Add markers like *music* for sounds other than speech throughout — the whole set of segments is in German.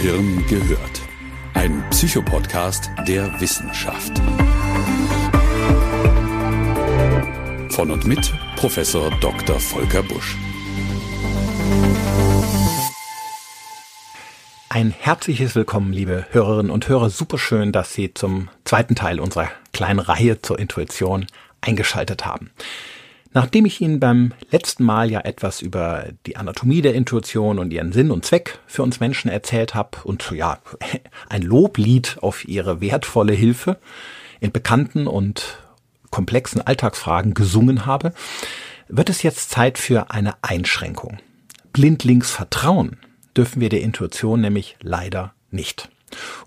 Gehirn gehört. Ein Psychopodcast der Wissenschaft. Von und mit Professor Dr. Volker Busch. Ein herzliches Willkommen, liebe Hörerinnen und Hörer. Superschön, dass Sie zum zweiten Teil unserer kleinen Reihe zur Intuition eingeschaltet haben. Nachdem ich Ihnen beim letzten Mal ja etwas über die Anatomie der Intuition und ihren Sinn und Zweck für uns Menschen erzählt habe und ja, *laughs* ein Loblied auf Ihre wertvolle Hilfe in bekannten und komplexen Alltagsfragen gesungen habe, wird es jetzt Zeit für eine Einschränkung. Blindlings vertrauen dürfen wir der Intuition nämlich leider nicht.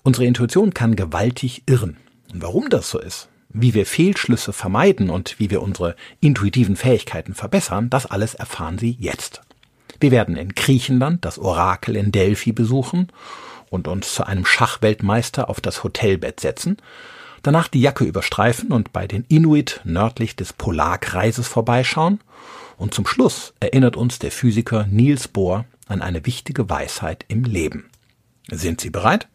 Unsere Intuition kann gewaltig irren. Und warum das so ist, wie wir Fehlschlüsse vermeiden und wie wir unsere intuitiven Fähigkeiten verbessern, das alles erfahren Sie jetzt. Wir werden in Griechenland das Orakel in Delphi besuchen und uns zu einem Schachweltmeister auf das Hotelbett setzen, danach die Jacke überstreifen und bei den Inuit nördlich des Polarkreises vorbeischauen und zum Schluss erinnert uns der Physiker Niels Bohr an eine wichtige Weisheit im Leben. Sind Sie bereit?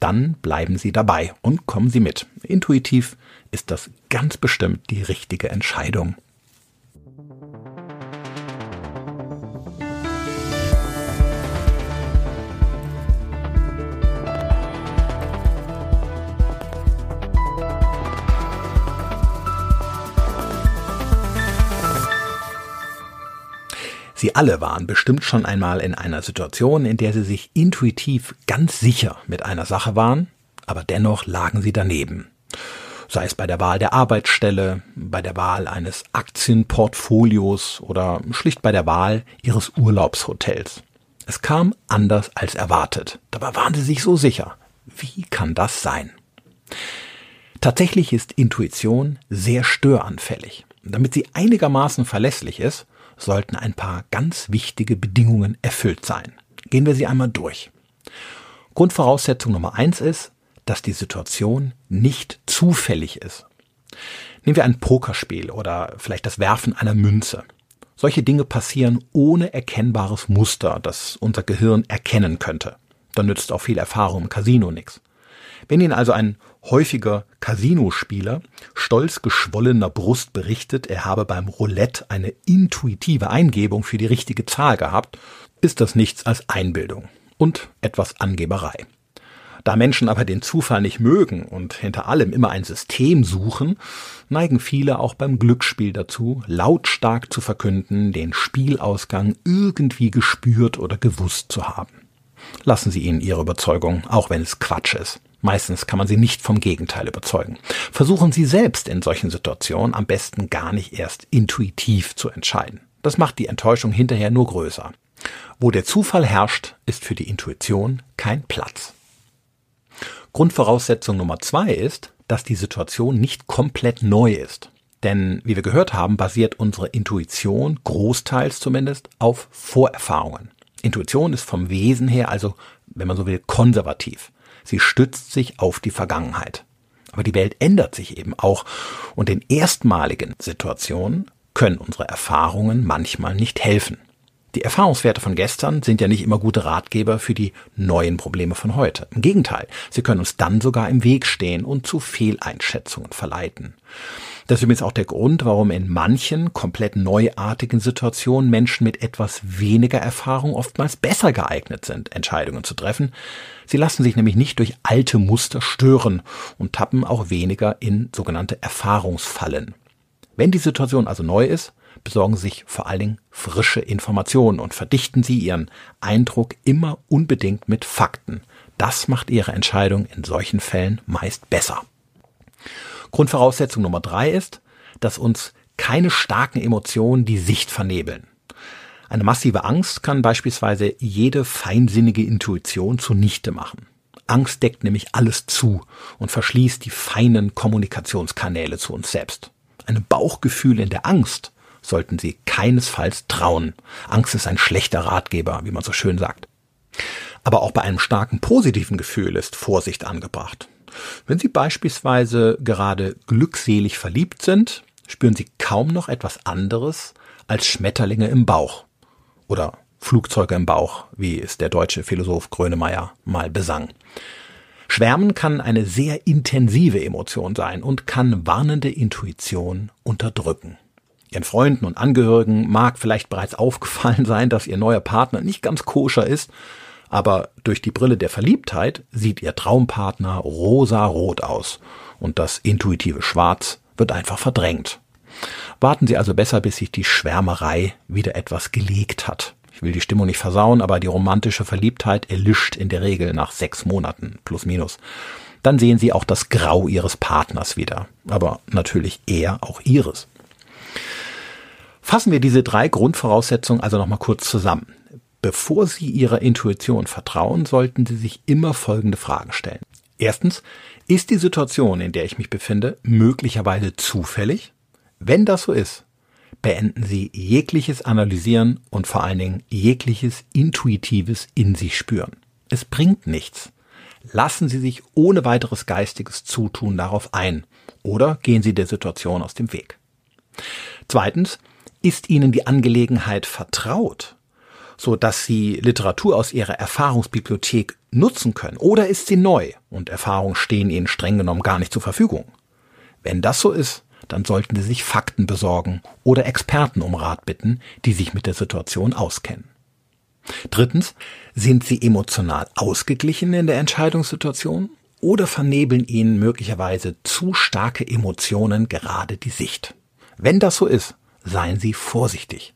Dann bleiben Sie dabei und kommen Sie mit. Intuitiv ist das ganz bestimmt die richtige Entscheidung. Sie alle waren bestimmt schon einmal in einer Situation, in der sie sich intuitiv ganz sicher mit einer Sache waren, aber dennoch lagen sie daneben sei es bei der Wahl der Arbeitsstelle, bei der Wahl eines Aktienportfolios oder schlicht bei der Wahl ihres Urlaubshotels. Es kam anders als erwartet. Dabei waren sie sich so sicher. Wie kann das sein? Tatsächlich ist Intuition sehr störanfällig. Damit sie einigermaßen verlässlich ist, sollten ein paar ganz wichtige Bedingungen erfüllt sein. Gehen wir sie einmal durch. Grundvoraussetzung Nummer eins ist, dass die Situation nicht zufällig ist. Nehmen wir ein Pokerspiel oder vielleicht das Werfen einer Münze. Solche Dinge passieren ohne erkennbares Muster, das unser Gehirn erkennen könnte. Dann nützt auch viel Erfahrung im Casino nichts. Wenn Ihnen also ein häufiger Casinospieler stolz geschwollener Brust berichtet, er habe beim Roulette eine intuitive Eingebung für die richtige Zahl gehabt, ist das nichts als Einbildung und etwas Angeberei. Da Menschen aber den Zufall nicht mögen und hinter allem immer ein System suchen, neigen viele auch beim Glücksspiel dazu, lautstark zu verkünden, den Spielausgang irgendwie gespürt oder gewusst zu haben. Lassen Sie ihnen Ihre Überzeugung, auch wenn es Quatsch ist. Meistens kann man sie nicht vom Gegenteil überzeugen. Versuchen Sie selbst in solchen Situationen am besten gar nicht erst intuitiv zu entscheiden. Das macht die Enttäuschung hinterher nur größer. Wo der Zufall herrscht, ist für die Intuition kein Platz. Grundvoraussetzung Nummer zwei ist, dass die Situation nicht komplett neu ist. Denn, wie wir gehört haben, basiert unsere Intuition, großteils zumindest, auf Vorerfahrungen. Intuition ist vom Wesen her also, wenn man so will, konservativ. Sie stützt sich auf die Vergangenheit. Aber die Welt ändert sich eben auch und in erstmaligen Situationen können unsere Erfahrungen manchmal nicht helfen. Die Erfahrungswerte von gestern sind ja nicht immer gute Ratgeber für die neuen Probleme von heute. Im Gegenteil, sie können uns dann sogar im Weg stehen und zu Fehleinschätzungen verleiten. Das ist übrigens auch der Grund, warum in manchen komplett neuartigen Situationen Menschen mit etwas weniger Erfahrung oftmals besser geeignet sind, Entscheidungen zu treffen. Sie lassen sich nämlich nicht durch alte Muster stören und tappen auch weniger in sogenannte Erfahrungsfallen. Wenn die Situation also neu ist, besorgen Sie sich vor allen Dingen frische Informationen und verdichten Sie Ihren Eindruck immer unbedingt mit Fakten. Das macht Ihre Entscheidung in solchen Fällen meist besser. Grundvoraussetzung Nummer drei ist, dass uns keine starken Emotionen die Sicht vernebeln. Eine massive Angst kann beispielsweise jede feinsinnige Intuition zunichte machen. Angst deckt nämlich alles zu und verschließt die feinen Kommunikationskanäle zu uns selbst. Ein Bauchgefühl in der Angst sollten Sie keinesfalls trauen. Angst ist ein schlechter Ratgeber, wie man so schön sagt. Aber auch bei einem starken positiven Gefühl ist Vorsicht angebracht. Wenn Sie beispielsweise gerade glückselig verliebt sind, spüren Sie kaum noch etwas anderes als Schmetterlinge im Bauch. Oder Flugzeuge im Bauch, wie es der deutsche Philosoph Grönemeyer mal besang. Schwärmen kann eine sehr intensive Emotion sein und kann warnende Intuition unterdrücken. Ihren Freunden und Angehörigen mag vielleicht bereits *laughs* aufgefallen sein, dass ihr neuer Partner nicht ganz koscher ist, aber durch die Brille der Verliebtheit sieht ihr Traumpartner rosa-rot aus und das intuitive Schwarz wird einfach verdrängt. Warten Sie also besser, bis sich die Schwärmerei wieder etwas gelegt hat. Ich will die Stimmung nicht versauen, aber die romantische Verliebtheit erlischt in der Regel nach sechs Monaten, plus minus. Dann sehen Sie auch das Grau Ihres Partners wieder, aber natürlich eher auch Ihres. Fassen wir diese drei Grundvoraussetzungen also nochmal kurz zusammen. Bevor Sie Ihrer Intuition vertrauen, sollten Sie sich immer folgende Fragen stellen. Erstens, ist die Situation, in der ich mich befinde, möglicherweise zufällig? Wenn das so ist, beenden Sie jegliches Analysieren und vor allen Dingen jegliches Intuitives in sich spüren. Es bringt nichts. Lassen Sie sich ohne weiteres geistiges Zutun darauf ein oder gehen Sie der Situation aus dem Weg. Zweitens, ist Ihnen die Angelegenheit vertraut, so dass Sie Literatur aus Ihrer Erfahrungsbibliothek nutzen können, oder ist sie neu und Erfahrungen stehen Ihnen streng genommen gar nicht zur Verfügung? Wenn das so ist, dann sollten Sie sich Fakten besorgen oder Experten um Rat bitten, die sich mit der Situation auskennen. Drittens, sind Sie emotional ausgeglichen in der Entscheidungssituation oder vernebeln Ihnen möglicherweise zu starke Emotionen gerade die Sicht? Wenn das so ist, seien Sie vorsichtig.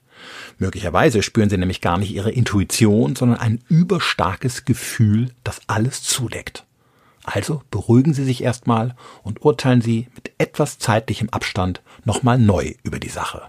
Möglicherweise spüren Sie nämlich gar nicht Ihre Intuition, sondern ein überstarkes Gefühl, das alles zudeckt. Also beruhigen Sie sich erstmal und urteilen Sie mit etwas zeitlichem Abstand nochmal neu über die Sache.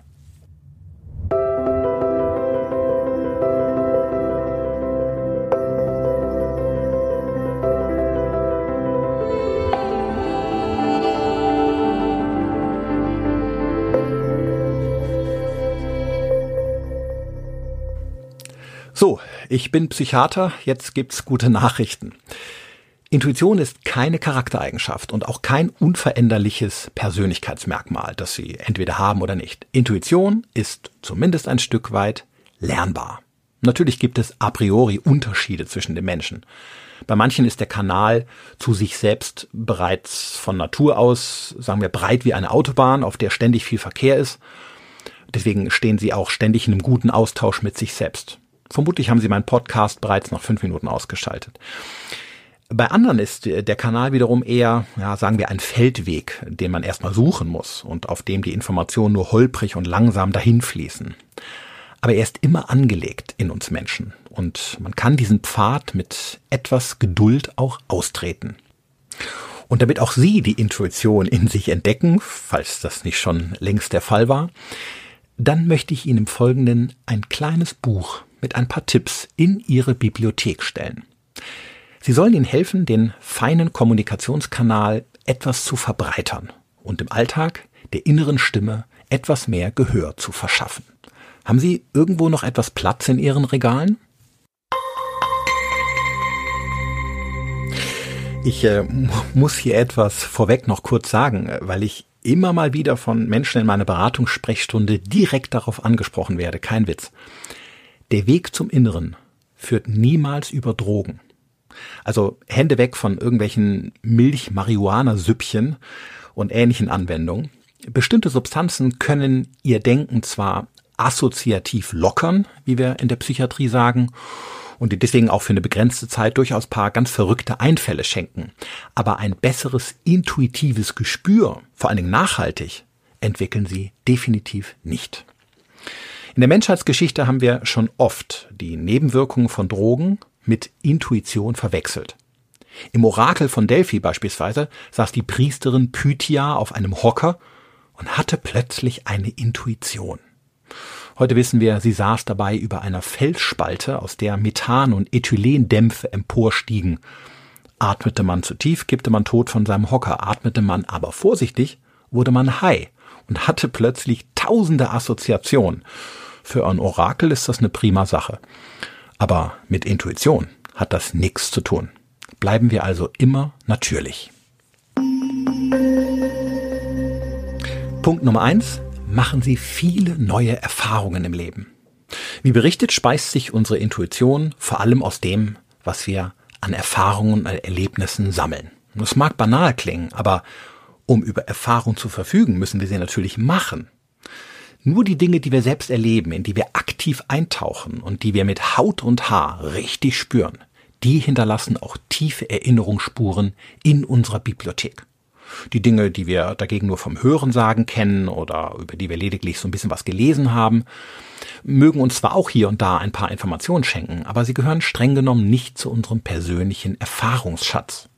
So, ich bin Psychiater, jetzt gibt's gute Nachrichten. Intuition ist keine Charaktereigenschaft und auch kein unveränderliches Persönlichkeitsmerkmal, das Sie entweder haben oder nicht. Intuition ist zumindest ein Stück weit lernbar. Natürlich gibt es a priori Unterschiede zwischen den Menschen. Bei manchen ist der Kanal zu sich selbst bereits von Natur aus, sagen wir, breit wie eine Autobahn, auf der ständig viel Verkehr ist. Deswegen stehen sie auch ständig in einem guten Austausch mit sich selbst. Vermutlich haben Sie meinen Podcast bereits nach fünf Minuten ausgeschaltet. Bei anderen ist der Kanal wiederum eher, ja, sagen wir, ein Feldweg, den man erstmal suchen muss und auf dem die Informationen nur holprig und langsam dahin fließen. Aber er ist immer angelegt in uns Menschen und man kann diesen Pfad mit etwas Geduld auch austreten. Und damit auch Sie die Intuition in sich entdecken, falls das nicht schon längst der Fall war, dann möchte ich Ihnen im Folgenden ein kleines Buch mit ein paar Tipps in Ihre Bibliothek stellen. Sie sollen Ihnen helfen, den feinen Kommunikationskanal etwas zu verbreitern und im Alltag der inneren Stimme etwas mehr Gehör zu verschaffen. Haben Sie irgendwo noch etwas Platz in Ihren Regalen? Ich äh, muss hier etwas vorweg noch kurz sagen, weil ich immer mal wieder von Menschen in meiner Beratungssprechstunde direkt darauf angesprochen werde. Kein Witz. Der Weg zum Inneren führt niemals über Drogen. Also Hände weg von irgendwelchen Milch-Marihuana-Süppchen und ähnlichen Anwendungen. Bestimmte Substanzen können ihr Denken zwar assoziativ lockern, wie wir in der Psychiatrie sagen, und deswegen auch für eine begrenzte Zeit durchaus paar ganz verrückte Einfälle schenken. Aber ein besseres intuitives Gespür, vor allen Dingen nachhaltig, entwickeln sie definitiv nicht. In der Menschheitsgeschichte haben wir schon oft die Nebenwirkungen von Drogen mit Intuition verwechselt. Im Orakel von Delphi beispielsweise saß die Priesterin Pythia auf einem Hocker und hatte plötzlich eine Intuition. Heute wissen wir, sie saß dabei über einer Felsspalte, aus der Methan- und Ethylendämpfe emporstiegen. Atmete man zu tief, kippte man tot von seinem Hocker. Atmete man aber vorsichtig, wurde man high und hatte plötzlich tausende Assoziationen. Für ein Orakel ist das eine prima Sache. Aber mit Intuition hat das nichts zu tun. Bleiben wir also immer natürlich. Punkt Nummer eins. Machen Sie viele neue Erfahrungen im Leben. Wie berichtet, speist sich unsere Intuition vor allem aus dem, was wir an Erfahrungen und Erlebnissen sammeln. Das mag banal klingen, aber um über Erfahrung zu verfügen, müssen wir sie natürlich machen. Nur die Dinge, die wir selbst erleben, in die wir aktiv eintauchen und die wir mit Haut und Haar richtig spüren, die hinterlassen auch tiefe Erinnerungsspuren in unserer Bibliothek. Die Dinge, die wir dagegen nur vom Hörensagen kennen oder über die wir lediglich so ein bisschen was gelesen haben, mögen uns zwar auch hier und da ein paar Informationen schenken, aber sie gehören streng genommen nicht zu unserem persönlichen Erfahrungsschatz.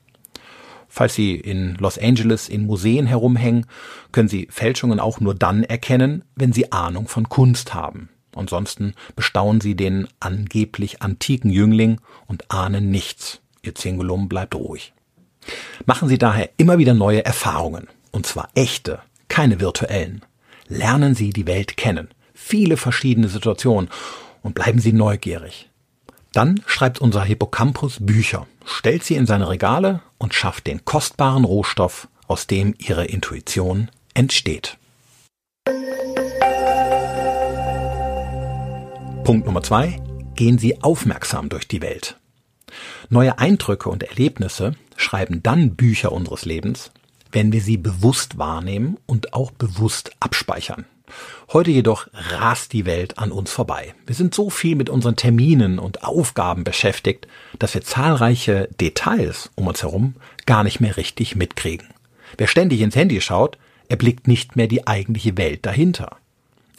Falls Sie in Los Angeles in Museen herumhängen, können Sie Fälschungen auch nur dann erkennen, wenn Sie Ahnung von Kunst haben. Ansonsten bestaunen Sie den angeblich antiken Jüngling und ahnen nichts. Ihr Zingulum bleibt ruhig. Machen Sie daher immer wieder neue Erfahrungen, und zwar echte, keine virtuellen. Lernen Sie die Welt kennen, viele verschiedene Situationen und bleiben Sie neugierig. Dann schreibt unser Hippocampus Bücher, stellt sie in seine Regale und schafft den kostbaren Rohstoff, aus dem ihre Intuition entsteht. Punkt Nummer zwei. Gehen Sie aufmerksam durch die Welt. Neue Eindrücke und Erlebnisse schreiben dann Bücher unseres Lebens, wenn wir sie bewusst wahrnehmen und auch bewusst abspeichern. Heute jedoch rast die Welt an uns vorbei. Wir sind so viel mit unseren Terminen und Aufgaben beschäftigt, dass wir zahlreiche Details um uns herum gar nicht mehr richtig mitkriegen. Wer ständig ins Handy schaut, erblickt nicht mehr die eigentliche Welt dahinter.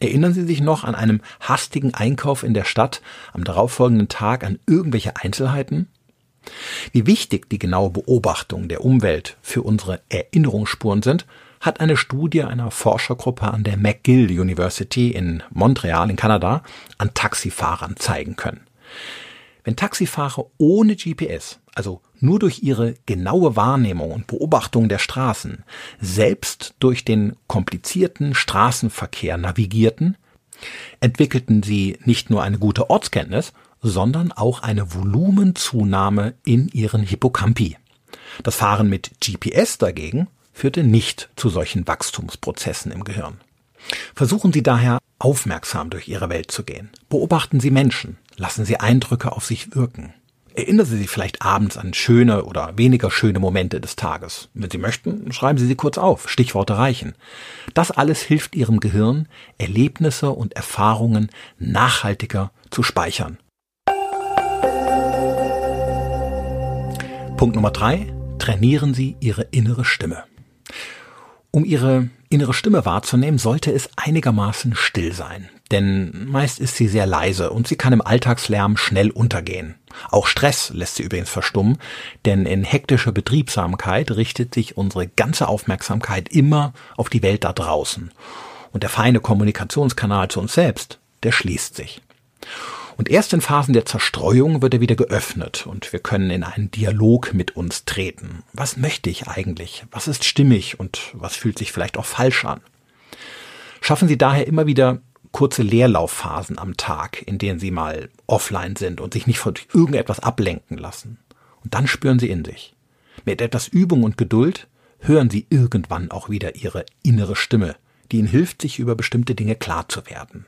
Erinnern Sie sich noch an einem hastigen Einkauf in der Stadt am darauffolgenden Tag an irgendwelche Einzelheiten? Wie wichtig die genaue Beobachtung der Umwelt für unsere Erinnerungsspuren sind, hat eine Studie einer Forschergruppe an der McGill University in Montreal in Kanada an Taxifahrern zeigen können. Wenn Taxifahrer ohne GPS, also nur durch ihre genaue Wahrnehmung und Beobachtung der Straßen, selbst durch den komplizierten Straßenverkehr navigierten, entwickelten sie nicht nur eine gute Ortskenntnis, sondern auch eine Volumenzunahme in ihren Hippocampi. Das Fahren mit GPS dagegen führte nicht zu solchen Wachstumsprozessen im Gehirn. Versuchen Sie daher aufmerksam durch Ihre Welt zu gehen. Beobachten Sie Menschen, lassen Sie Eindrücke auf sich wirken. Erinnern Sie sich vielleicht abends an schöne oder weniger schöne Momente des Tages. Wenn Sie möchten, schreiben Sie sie kurz auf. Stichworte reichen. Das alles hilft Ihrem Gehirn, Erlebnisse und Erfahrungen nachhaltiger zu speichern. Punkt Nummer drei. Trainieren Sie Ihre innere Stimme. Um ihre innere Stimme wahrzunehmen, sollte es einigermaßen still sein. Denn meist ist sie sehr leise und sie kann im Alltagslärm schnell untergehen. Auch Stress lässt sie übrigens verstummen, denn in hektischer Betriebsamkeit richtet sich unsere ganze Aufmerksamkeit immer auf die Welt da draußen. Und der feine Kommunikationskanal zu uns selbst, der schließt sich. Und erst in Phasen der Zerstreuung wird er wieder geöffnet und wir können in einen Dialog mit uns treten. Was möchte ich eigentlich? Was ist stimmig und was fühlt sich vielleicht auch falsch an? Schaffen Sie daher immer wieder kurze Leerlaufphasen am Tag, in denen Sie mal offline sind und sich nicht von irgendetwas ablenken lassen. Und dann spüren Sie in sich. Mit etwas Übung und Geduld hören Sie irgendwann auch wieder Ihre innere Stimme, die Ihnen hilft, sich über bestimmte Dinge klar zu werden.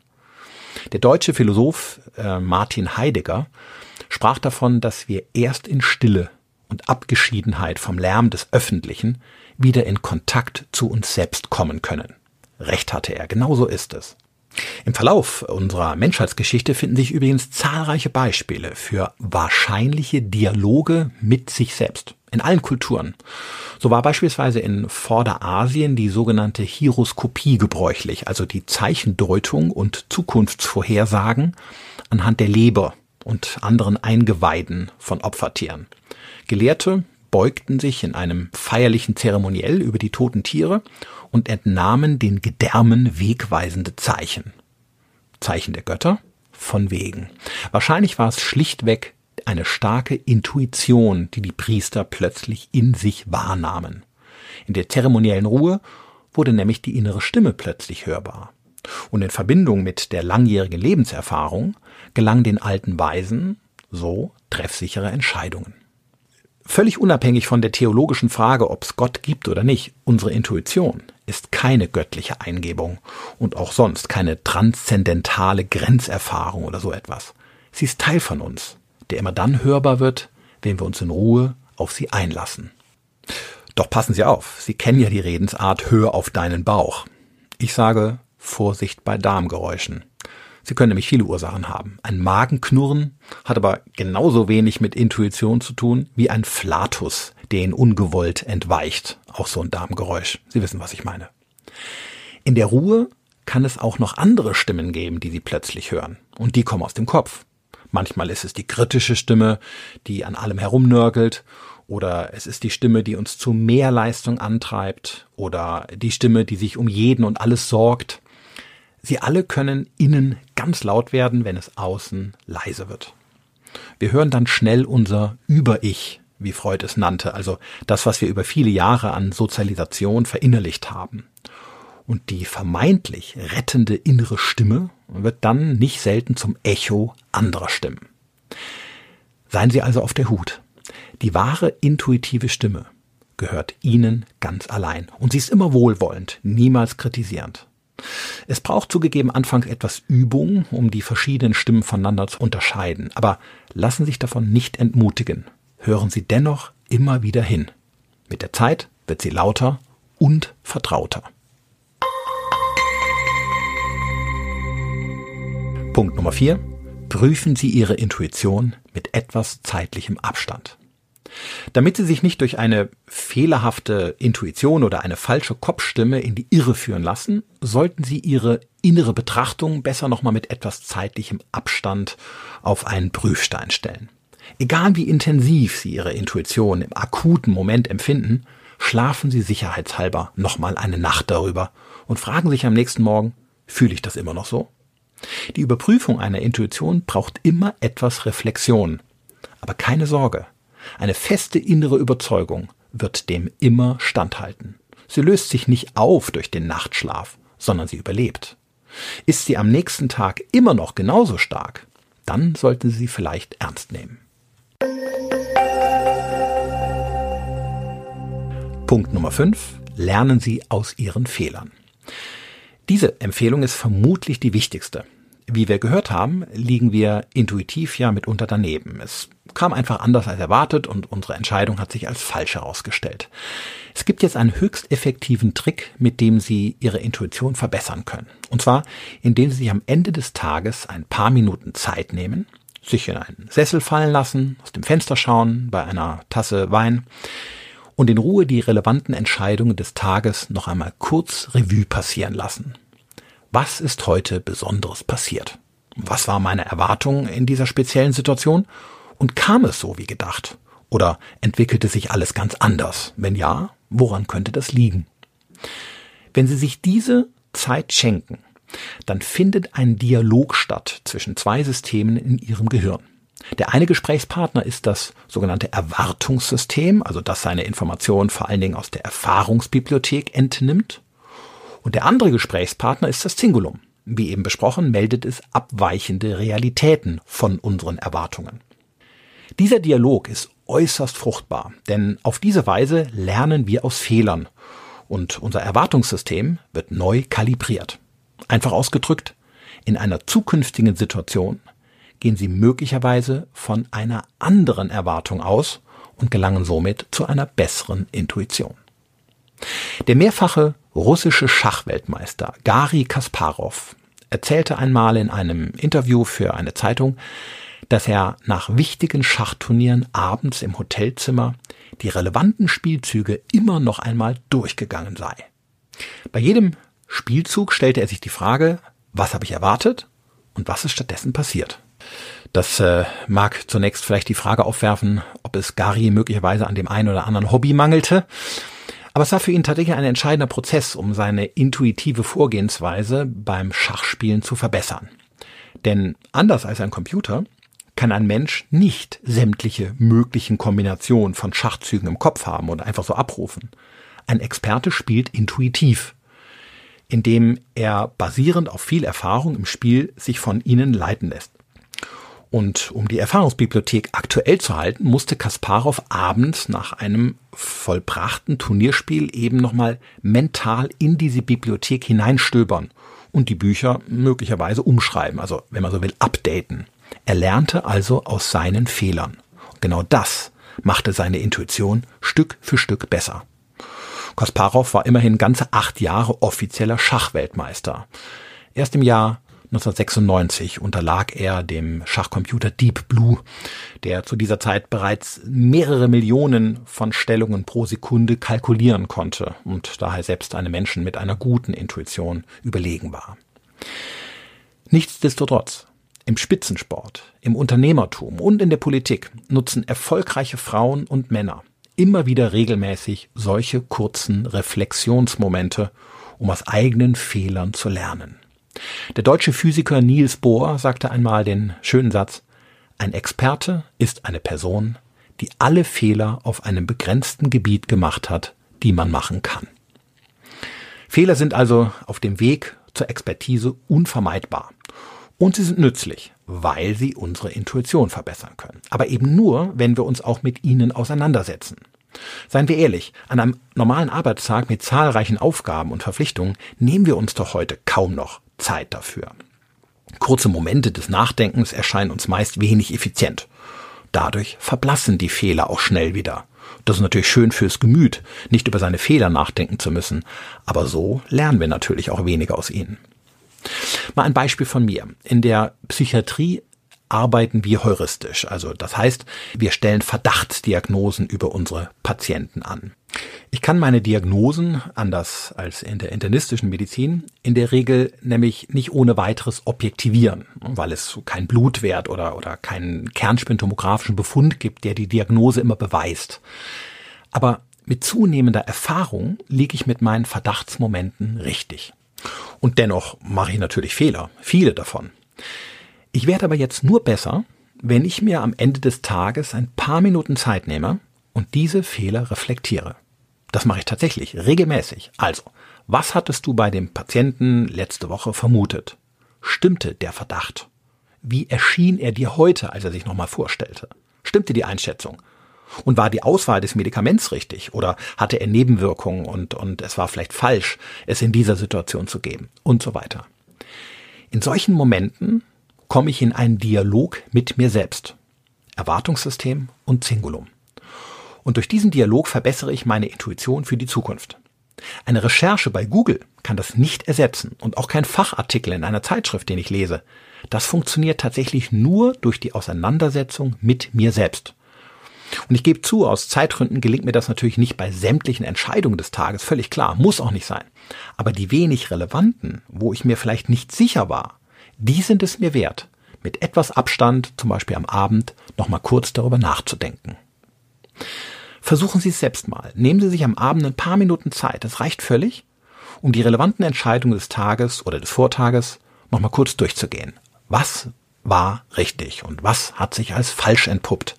Der deutsche Philosoph äh, Martin Heidegger sprach davon, dass wir erst in Stille und Abgeschiedenheit vom Lärm des Öffentlichen wieder in Kontakt zu uns selbst kommen können. Recht hatte er, genauso ist es. Im Verlauf unserer Menschheitsgeschichte finden sich übrigens zahlreiche Beispiele für wahrscheinliche Dialoge mit sich selbst in allen Kulturen. So war beispielsweise in Vorderasien die sogenannte Hieroskopie gebräuchlich, also die Zeichendeutung und Zukunftsvorhersagen anhand der Leber und anderen Eingeweiden von Opfertieren. Gelehrte beugten sich in einem feierlichen Zeremoniell über die toten Tiere und entnahmen den Gedärmen wegweisende Zeichen. Zeichen der Götter? Von wegen. Wahrscheinlich war es schlichtweg eine starke Intuition, die die Priester plötzlich in sich wahrnahmen. In der zeremoniellen Ruhe wurde nämlich die innere Stimme plötzlich hörbar. Und in Verbindung mit der langjährigen Lebenserfahrung gelang den alten Weisen so treffsichere Entscheidungen. Völlig unabhängig von der theologischen Frage, ob es Gott gibt oder nicht, unsere Intuition ist keine göttliche Eingebung und auch sonst keine transzendentale Grenzerfahrung oder so etwas. Sie ist Teil von uns, der immer dann hörbar wird, wenn wir uns in Ruhe auf sie einlassen. Doch passen Sie auf, Sie kennen ja die Redensart Hör auf deinen Bauch. Ich sage Vorsicht bei Darmgeräuschen. Sie können nämlich viele Ursachen haben. Ein Magenknurren hat aber genauso wenig mit Intuition zu tun wie ein Flatus, der ihn ungewollt entweicht. Auch so ein Darmgeräusch. Sie wissen, was ich meine. In der Ruhe kann es auch noch andere Stimmen geben, die Sie plötzlich hören. Und die kommen aus dem Kopf. Manchmal ist es die kritische Stimme, die an allem herumnörgelt, oder es ist die Stimme, die uns zu mehr Leistung antreibt, oder die Stimme, die sich um jeden und alles sorgt. Sie alle können innen ganz laut werden, wenn es außen leise wird. Wir hören dann schnell unser Über-Ich, wie Freud es nannte, also das, was wir über viele Jahre an Sozialisation verinnerlicht haben. Und die vermeintlich rettende innere Stimme wird dann nicht selten zum Echo anderer Stimmen. Seien Sie also auf der Hut. Die wahre intuitive Stimme gehört Ihnen ganz allein. Und sie ist immer wohlwollend, niemals kritisierend. Es braucht zugegeben anfangs etwas Übung, um die verschiedenen Stimmen voneinander zu unterscheiden, aber lassen sich davon nicht entmutigen. Hören Sie dennoch immer wieder hin. Mit der Zeit wird sie lauter und vertrauter. Punkt Nummer 4. Prüfen Sie Ihre Intuition mit etwas zeitlichem Abstand. Damit Sie sich nicht durch eine fehlerhafte Intuition oder eine falsche Kopfstimme in die Irre führen lassen, sollten Sie Ihre innere Betrachtung besser nochmal mit etwas zeitlichem Abstand auf einen Prüfstein stellen. Egal wie intensiv Sie Ihre Intuition im akuten Moment empfinden, schlafen Sie sicherheitshalber nochmal eine Nacht darüber und fragen sich am nächsten Morgen, fühle ich das immer noch so? Die Überprüfung einer Intuition braucht immer etwas Reflexion. Aber keine Sorge, eine feste innere Überzeugung wird dem immer standhalten. Sie löst sich nicht auf durch den Nachtschlaf, sondern sie überlebt. Ist sie am nächsten Tag immer noch genauso stark, dann sollten Sie sie vielleicht ernst nehmen. Punkt Nummer 5. Lernen Sie aus Ihren Fehlern. Diese Empfehlung ist vermutlich die wichtigste. Wie wir gehört haben, liegen wir intuitiv ja mitunter daneben. Es kam einfach anders als erwartet und unsere Entscheidung hat sich als falsch herausgestellt. Es gibt jetzt einen höchst effektiven Trick, mit dem Sie Ihre Intuition verbessern können. Und zwar, indem Sie sich am Ende des Tages ein paar Minuten Zeit nehmen, sich in einen Sessel fallen lassen, aus dem Fenster schauen, bei einer Tasse Wein und in Ruhe die relevanten Entscheidungen des Tages noch einmal kurz Revue passieren lassen. Was ist heute Besonderes passiert? Was war meine Erwartung in dieser speziellen Situation? Und kam es so wie gedacht? Oder entwickelte sich alles ganz anders? Wenn ja, woran könnte das liegen? Wenn Sie sich diese Zeit schenken, dann findet ein Dialog statt zwischen zwei Systemen in Ihrem Gehirn. Der eine Gesprächspartner ist das sogenannte Erwartungssystem, also das seine Informationen vor allen Dingen aus der Erfahrungsbibliothek entnimmt. Und der andere Gesprächspartner ist das Singulum. Wie eben besprochen, meldet es abweichende Realitäten von unseren Erwartungen. Dieser Dialog ist äußerst fruchtbar, denn auf diese Weise lernen wir aus Fehlern und unser Erwartungssystem wird neu kalibriert. Einfach ausgedrückt, in einer zukünftigen Situation gehen Sie möglicherweise von einer anderen Erwartung aus und gelangen somit zu einer besseren Intuition. Der mehrfache russische Schachweltmeister Gary Kasparov erzählte einmal in einem Interview für eine Zeitung, dass er nach wichtigen Schachturnieren abends im Hotelzimmer die relevanten Spielzüge immer noch einmal durchgegangen sei. Bei jedem Spielzug stellte er sich die Frage, was habe ich erwartet und was ist stattdessen passiert. Das äh, mag zunächst vielleicht die Frage aufwerfen, ob es Gary möglicherweise an dem einen oder anderen Hobby mangelte. Aber es war für ihn tatsächlich ein entscheidender Prozess, um seine intuitive Vorgehensweise beim Schachspielen zu verbessern. Denn anders als ein Computer kann ein Mensch nicht sämtliche möglichen Kombinationen von Schachzügen im Kopf haben und einfach so abrufen. Ein Experte spielt intuitiv, indem er basierend auf viel Erfahrung im Spiel sich von ihnen leiten lässt. Und um die Erfahrungsbibliothek aktuell zu halten, musste Kasparov abends nach einem vollbrachten Turnierspiel eben nochmal mental in diese Bibliothek hineinstöbern und die Bücher möglicherweise umschreiben, also wenn man so will, updaten. Er lernte also aus seinen Fehlern. Und genau das machte seine Intuition Stück für Stück besser. Kasparov war immerhin ganze acht Jahre offizieller Schachweltmeister. Erst im Jahr 1996 unterlag er dem Schachcomputer Deep Blue, der zu dieser Zeit bereits mehrere Millionen von Stellungen pro Sekunde kalkulieren konnte und daher selbst einem Menschen mit einer guten Intuition überlegen war. Nichtsdestotrotz, im Spitzensport, im Unternehmertum und in der Politik nutzen erfolgreiche Frauen und Männer immer wieder regelmäßig solche kurzen Reflexionsmomente, um aus eigenen Fehlern zu lernen. Der deutsche Physiker Niels Bohr sagte einmal den schönen Satz, ein Experte ist eine Person, die alle Fehler auf einem begrenzten Gebiet gemacht hat, die man machen kann. Fehler sind also auf dem Weg zur Expertise unvermeidbar. Und sie sind nützlich, weil sie unsere Intuition verbessern können. Aber eben nur, wenn wir uns auch mit ihnen auseinandersetzen. Seien wir ehrlich, an einem normalen Arbeitstag mit zahlreichen Aufgaben und Verpflichtungen nehmen wir uns doch heute kaum noch Zeit dafür. Kurze Momente des Nachdenkens erscheinen uns meist wenig effizient. Dadurch verblassen die Fehler auch schnell wieder. Das ist natürlich schön fürs Gemüt, nicht über seine Fehler nachdenken zu müssen, aber so lernen wir natürlich auch weniger aus ihnen. Mal ein Beispiel von mir. In der Psychiatrie arbeiten wir heuristisch. Also das heißt, wir stellen Verdachtsdiagnosen über unsere Patienten an. Ich kann meine Diagnosen, anders als in der internistischen Medizin, in der Regel nämlich nicht ohne weiteres objektivieren, weil es kein Blutwert oder, oder keinen kernspintomografischen Befund gibt, der die Diagnose immer beweist. Aber mit zunehmender Erfahrung liege ich mit meinen Verdachtsmomenten richtig. Und dennoch mache ich natürlich Fehler, viele davon. Ich werde aber jetzt nur besser, wenn ich mir am Ende des Tages ein paar Minuten Zeit nehme und diese Fehler reflektiere. Das mache ich tatsächlich regelmäßig. Also, was hattest du bei dem Patienten letzte Woche vermutet? Stimmte der Verdacht? Wie erschien er dir heute, als er sich nochmal vorstellte? Stimmte die Einschätzung? Und war die Auswahl des Medikaments richtig? Oder hatte er Nebenwirkungen und, und es war vielleicht falsch, es in dieser Situation zu geben? Und so weiter. In solchen Momenten komme ich in einen Dialog mit mir selbst. Erwartungssystem und Zingulum. Und durch diesen Dialog verbessere ich meine Intuition für die Zukunft. Eine Recherche bei Google kann das nicht ersetzen und auch kein Fachartikel in einer Zeitschrift, den ich lese. Das funktioniert tatsächlich nur durch die Auseinandersetzung mit mir selbst. Und ich gebe zu, aus Zeitgründen gelingt mir das natürlich nicht bei sämtlichen Entscheidungen des Tages, völlig klar, muss auch nicht sein. Aber die wenig relevanten, wo ich mir vielleicht nicht sicher war, die sind es mir wert, mit etwas Abstand, zum Beispiel am Abend, nochmal kurz darüber nachzudenken. Versuchen Sie es selbst mal. Nehmen Sie sich am Abend ein paar Minuten Zeit. Das reicht völlig, um die relevanten Entscheidungen des Tages oder des Vortages nochmal kurz durchzugehen. Was war richtig und was hat sich als falsch entpuppt?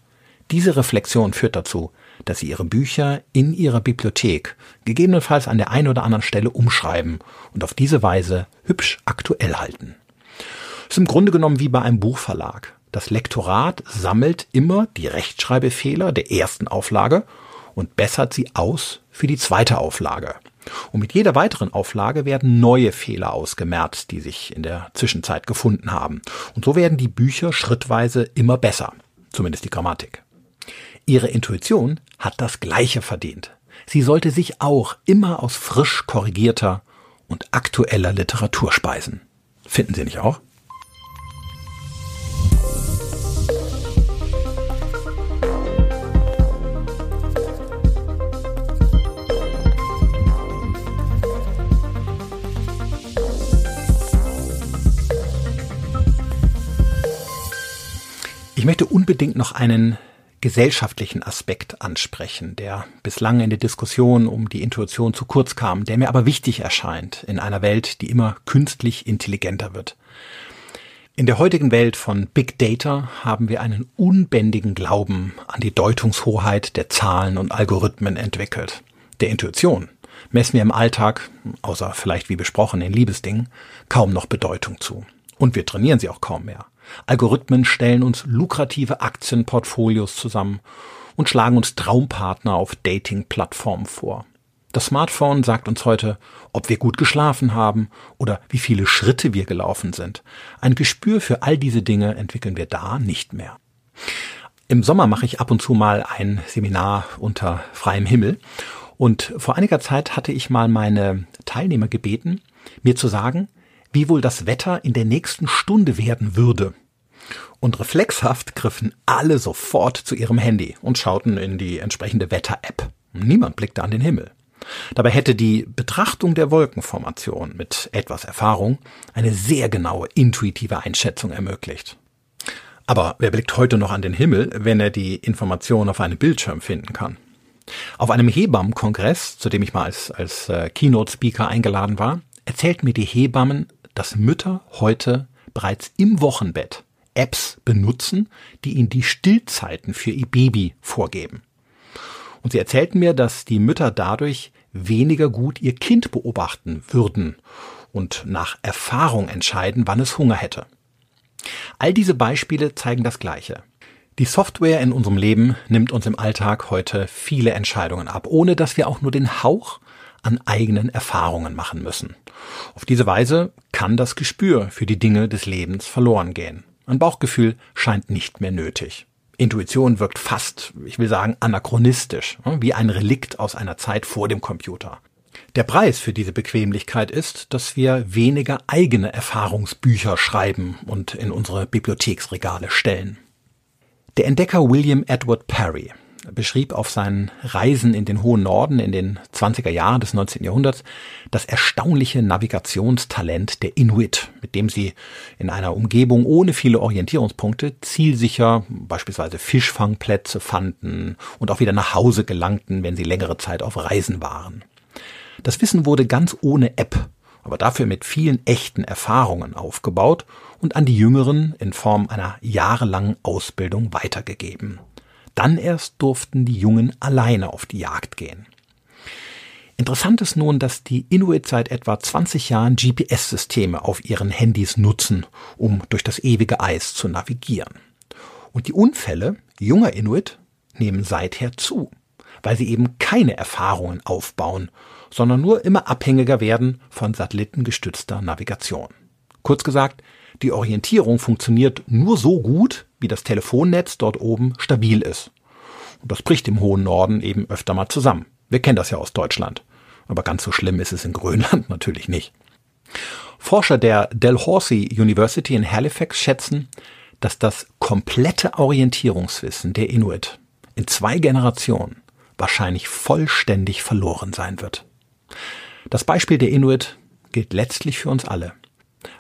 Diese Reflexion führt dazu, dass Sie Ihre Bücher in Ihrer Bibliothek gegebenenfalls an der einen oder anderen Stelle umschreiben und auf diese Weise hübsch aktuell halten. Ist im Grunde genommen wie bei einem Buchverlag. Das Lektorat sammelt immer die Rechtschreibfehler der ersten Auflage und bessert sie aus für die zweite Auflage. Und mit jeder weiteren Auflage werden neue Fehler ausgemerzt, die sich in der Zwischenzeit gefunden haben. Und so werden die Bücher schrittweise immer besser. Zumindest die Grammatik. Ihre Intuition hat das Gleiche verdient. Sie sollte sich auch immer aus frisch korrigierter und aktueller Literatur speisen. Finden Sie nicht auch? Ich möchte unbedingt noch einen gesellschaftlichen Aspekt ansprechen, der bislang in der Diskussion um die Intuition zu kurz kam, der mir aber wichtig erscheint in einer Welt, die immer künstlich intelligenter wird. In der heutigen Welt von Big Data haben wir einen unbändigen Glauben an die Deutungshoheit der Zahlen und Algorithmen entwickelt. Der Intuition messen wir im Alltag, außer vielleicht wie besprochen in Liebesdingen, kaum noch Bedeutung zu. Und wir trainieren sie auch kaum mehr. Algorithmen stellen uns lukrative Aktienportfolios zusammen und schlagen uns Traumpartner auf Dating-Plattformen vor. Das Smartphone sagt uns heute, ob wir gut geschlafen haben oder wie viele Schritte wir gelaufen sind. Ein Gespür für all diese Dinge entwickeln wir da nicht mehr. Im Sommer mache ich ab und zu mal ein Seminar unter freiem Himmel und vor einiger Zeit hatte ich mal meine Teilnehmer gebeten, mir zu sagen, wie wohl das Wetter in der nächsten Stunde werden würde. Und reflexhaft griffen alle sofort zu ihrem Handy und schauten in die entsprechende Wetter-App. Niemand blickte an den Himmel. Dabei hätte die Betrachtung der Wolkenformation mit etwas Erfahrung eine sehr genaue intuitive Einschätzung ermöglicht. Aber wer blickt heute noch an den Himmel, wenn er die Information auf einem Bildschirm finden kann? Auf einem Hebammenkongress, zu dem ich mal als, als äh, Keynote-Speaker eingeladen war, erzählten mir die Hebammen, dass Mütter heute bereits im Wochenbett Apps benutzen, die ihnen die Stillzeiten für ihr Baby vorgeben. Und sie erzählten mir, dass die Mütter dadurch weniger gut ihr Kind beobachten würden und nach Erfahrung entscheiden, wann es Hunger hätte. All diese Beispiele zeigen das Gleiche. Die Software in unserem Leben nimmt uns im Alltag heute viele Entscheidungen ab, ohne dass wir auch nur den Hauch an eigenen Erfahrungen machen müssen. Auf diese Weise kann das Gespür für die Dinge des Lebens verloren gehen. Ein Bauchgefühl scheint nicht mehr nötig. Intuition wirkt fast, ich will sagen, anachronistisch, wie ein Relikt aus einer Zeit vor dem Computer. Der Preis für diese Bequemlichkeit ist, dass wir weniger eigene Erfahrungsbücher schreiben und in unsere Bibliotheksregale stellen. Der Entdecker William Edward Perry beschrieb auf seinen Reisen in den hohen Norden in den 20er Jahren des 19. Jahrhunderts das erstaunliche Navigationstalent der Inuit, mit dem sie in einer Umgebung ohne viele Orientierungspunkte zielsicher beispielsweise Fischfangplätze fanden und auch wieder nach Hause gelangten, wenn sie längere Zeit auf Reisen waren. Das Wissen wurde ganz ohne App, aber dafür mit vielen echten Erfahrungen aufgebaut und an die Jüngeren in Form einer jahrelangen Ausbildung weitergegeben. Dann erst durften die Jungen alleine auf die Jagd gehen. Interessant ist nun, dass die Inuit seit etwa 20 Jahren GPS-Systeme auf ihren Handys nutzen, um durch das ewige Eis zu navigieren. Und die Unfälle junger Inuit nehmen seither zu, weil sie eben keine Erfahrungen aufbauen, sondern nur immer abhängiger werden von satellitengestützter Navigation. Kurz gesagt, die Orientierung funktioniert nur so gut, wie das Telefonnetz dort oben stabil ist. Und das bricht im hohen Norden eben öfter mal zusammen. Wir kennen das ja aus Deutschland. Aber ganz so schlimm ist es in Grönland *laughs* natürlich nicht. Forscher der Dalhousie University in Halifax schätzen, dass das komplette Orientierungswissen der Inuit in zwei Generationen wahrscheinlich vollständig verloren sein wird. Das Beispiel der Inuit gilt letztlich für uns alle.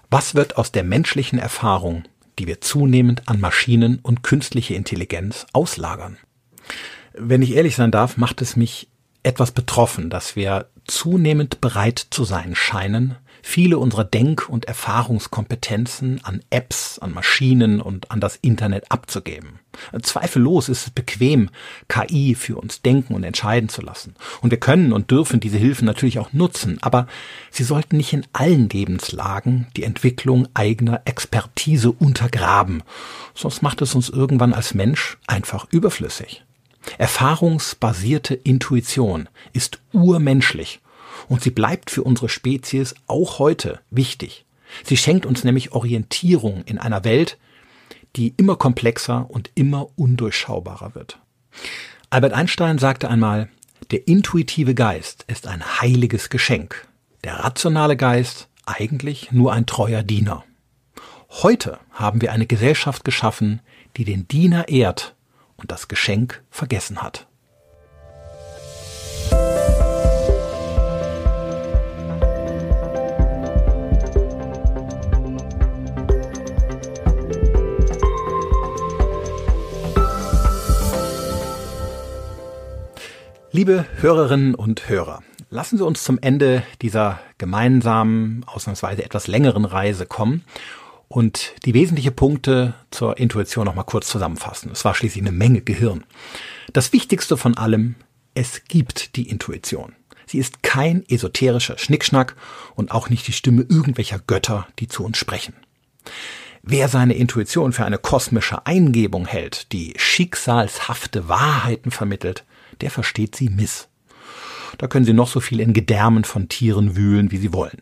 Was wird aus der menschlichen Erfahrung, die wir zunehmend an Maschinen und künstliche Intelligenz auslagern? Wenn ich ehrlich sein darf, macht es mich etwas betroffen, dass wir zunehmend bereit zu sein scheinen, viele unserer Denk- und Erfahrungskompetenzen an Apps, an Maschinen und an das Internet abzugeben. Zweifellos ist es bequem, KI für uns denken und entscheiden zu lassen. Und wir können und dürfen diese Hilfen natürlich auch nutzen, aber sie sollten nicht in allen Lebenslagen die Entwicklung eigener Expertise untergraben, sonst macht es uns irgendwann als Mensch einfach überflüssig. Erfahrungsbasierte Intuition ist urmenschlich und sie bleibt für unsere Spezies auch heute wichtig. Sie schenkt uns nämlich Orientierung in einer Welt, die immer komplexer und immer undurchschaubarer wird. Albert Einstein sagte einmal, der intuitive Geist ist ein heiliges Geschenk, der rationale Geist eigentlich nur ein treuer Diener. Heute haben wir eine Gesellschaft geschaffen, die den Diener ehrt und das Geschenk vergessen hat. Liebe Hörerinnen und Hörer, lassen Sie uns zum Ende dieser gemeinsamen, ausnahmsweise etwas längeren Reise kommen und die wesentlichen Punkte zur Intuition noch mal kurz zusammenfassen. Es war schließlich eine Menge Gehirn. Das Wichtigste von allem, es gibt die Intuition. Sie ist kein esoterischer Schnickschnack und auch nicht die Stimme irgendwelcher Götter, die zu uns sprechen. Wer seine Intuition für eine kosmische Eingebung hält, die schicksalshafte Wahrheiten vermittelt, der versteht sie miss. Da können Sie noch so viel in Gedärmen von Tieren wühlen, wie Sie wollen.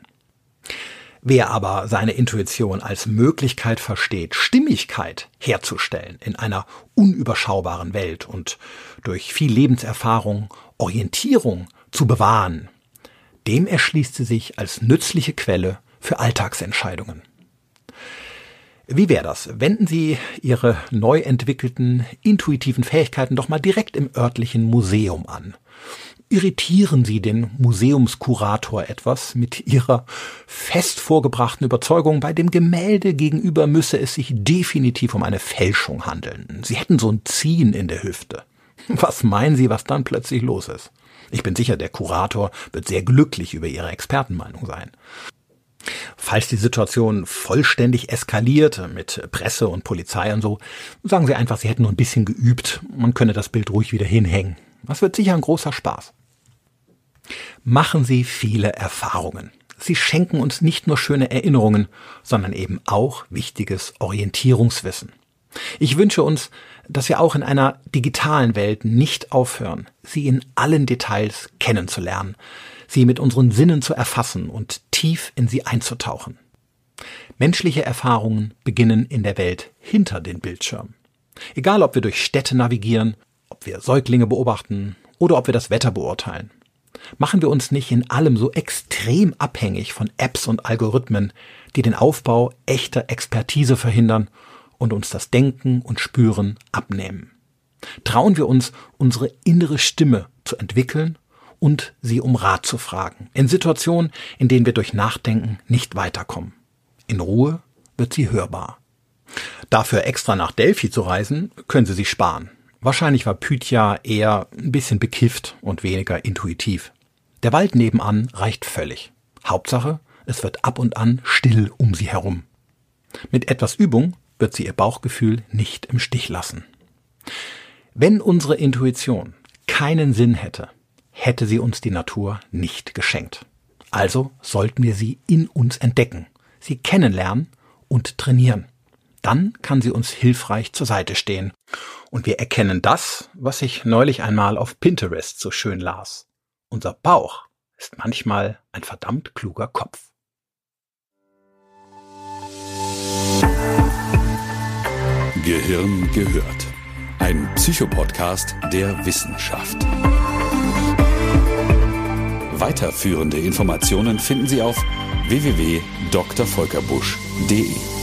Wer aber seine Intuition als Möglichkeit versteht, Stimmigkeit herzustellen in einer unüberschaubaren Welt und durch viel Lebenserfahrung Orientierung zu bewahren, dem erschließt sie sich als nützliche Quelle für Alltagsentscheidungen. Wie wäre das? Wenden Sie Ihre neu entwickelten intuitiven Fähigkeiten doch mal direkt im örtlichen Museum an. Irritieren Sie den Museumskurator etwas mit Ihrer fest vorgebrachten Überzeugung, bei dem Gemälde gegenüber müsse es sich definitiv um eine Fälschung handeln. Sie hätten so ein Ziehen in der Hüfte. Was meinen Sie, was dann plötzlich los ist? Ich bin sicher, der Kurator wird sehr glücklich über Ihre Expertenmeinung sein. Falls die Situation vollständig eskaliert mit Presse und Polizei und so, sagen Sie einfach, Sie hätten nur ein bisschen geübt. Man könne das Bild ruhig wieder hinhängen. Das wird sicher ein großer Spaß. Machen Sie viele Erfahrungen. Sie schenken uns nicht nur schöne Erinnerungen, sondern eben auch wichtiges Orientierungswissen. Ich wünsche uns, dass wir auch in einer digitalen Welt nicht aufhören, sie in allen Details kennenzulernen, sie mit unseren Sinnen zu erfassen und tief in sie einzutauchen. Menschliche Erfahrungen beginnen in der Welt hinter den Bildschirmen. Egal, ob wir durch Städte navigieren, ob wir Säuglinge beobachten oder ob wir das Wetter beurteilen. Machen wir uns nicht in allem so extrem abhängig von Apps und Algorithmen, die den Aufbau echter Expertise verhindern und uns das Denken und Spüren abnehmen. Trauen wir uns, unsere innere Stimme zu entwickeln und sie um Rat zu fragen, in Situationen, in denen wir durch Nachdenken nicht weiterkommen. In Ruhe wird sie hörbar. Dafür extra nach Delphi zu reisen, können Sie sich sparen. Wahrscheinlich war Pythia eher ein bisschen bekifft und weniger intuitiv. Der Wald nebenan reicht völlig. Hauptsache, es wird ab und an still um sie herum. Mit etwas Übung wird sie ihr Bauchgefühl nicht im Stich lassen. Wenn unsere Intuition keinen Sinn hätte, hätte sie uns die Natur nicht geschenkt. Also sollten wir sie in uns entdecken, sie kennenlernen und trainieren. Dann kann sie uns hilfreich zur Seite stehen. Und wir erkennen das, was ich neulich einmal auf Pinterest so schön las. Unser Bauch ist manchmal ein verdammt kluger Kopf. Gehirn gehört. Ein Psychopodcast der Wissenschaft. Weiterführende Informationen finden Sie auf www.drvolkerbusch.de.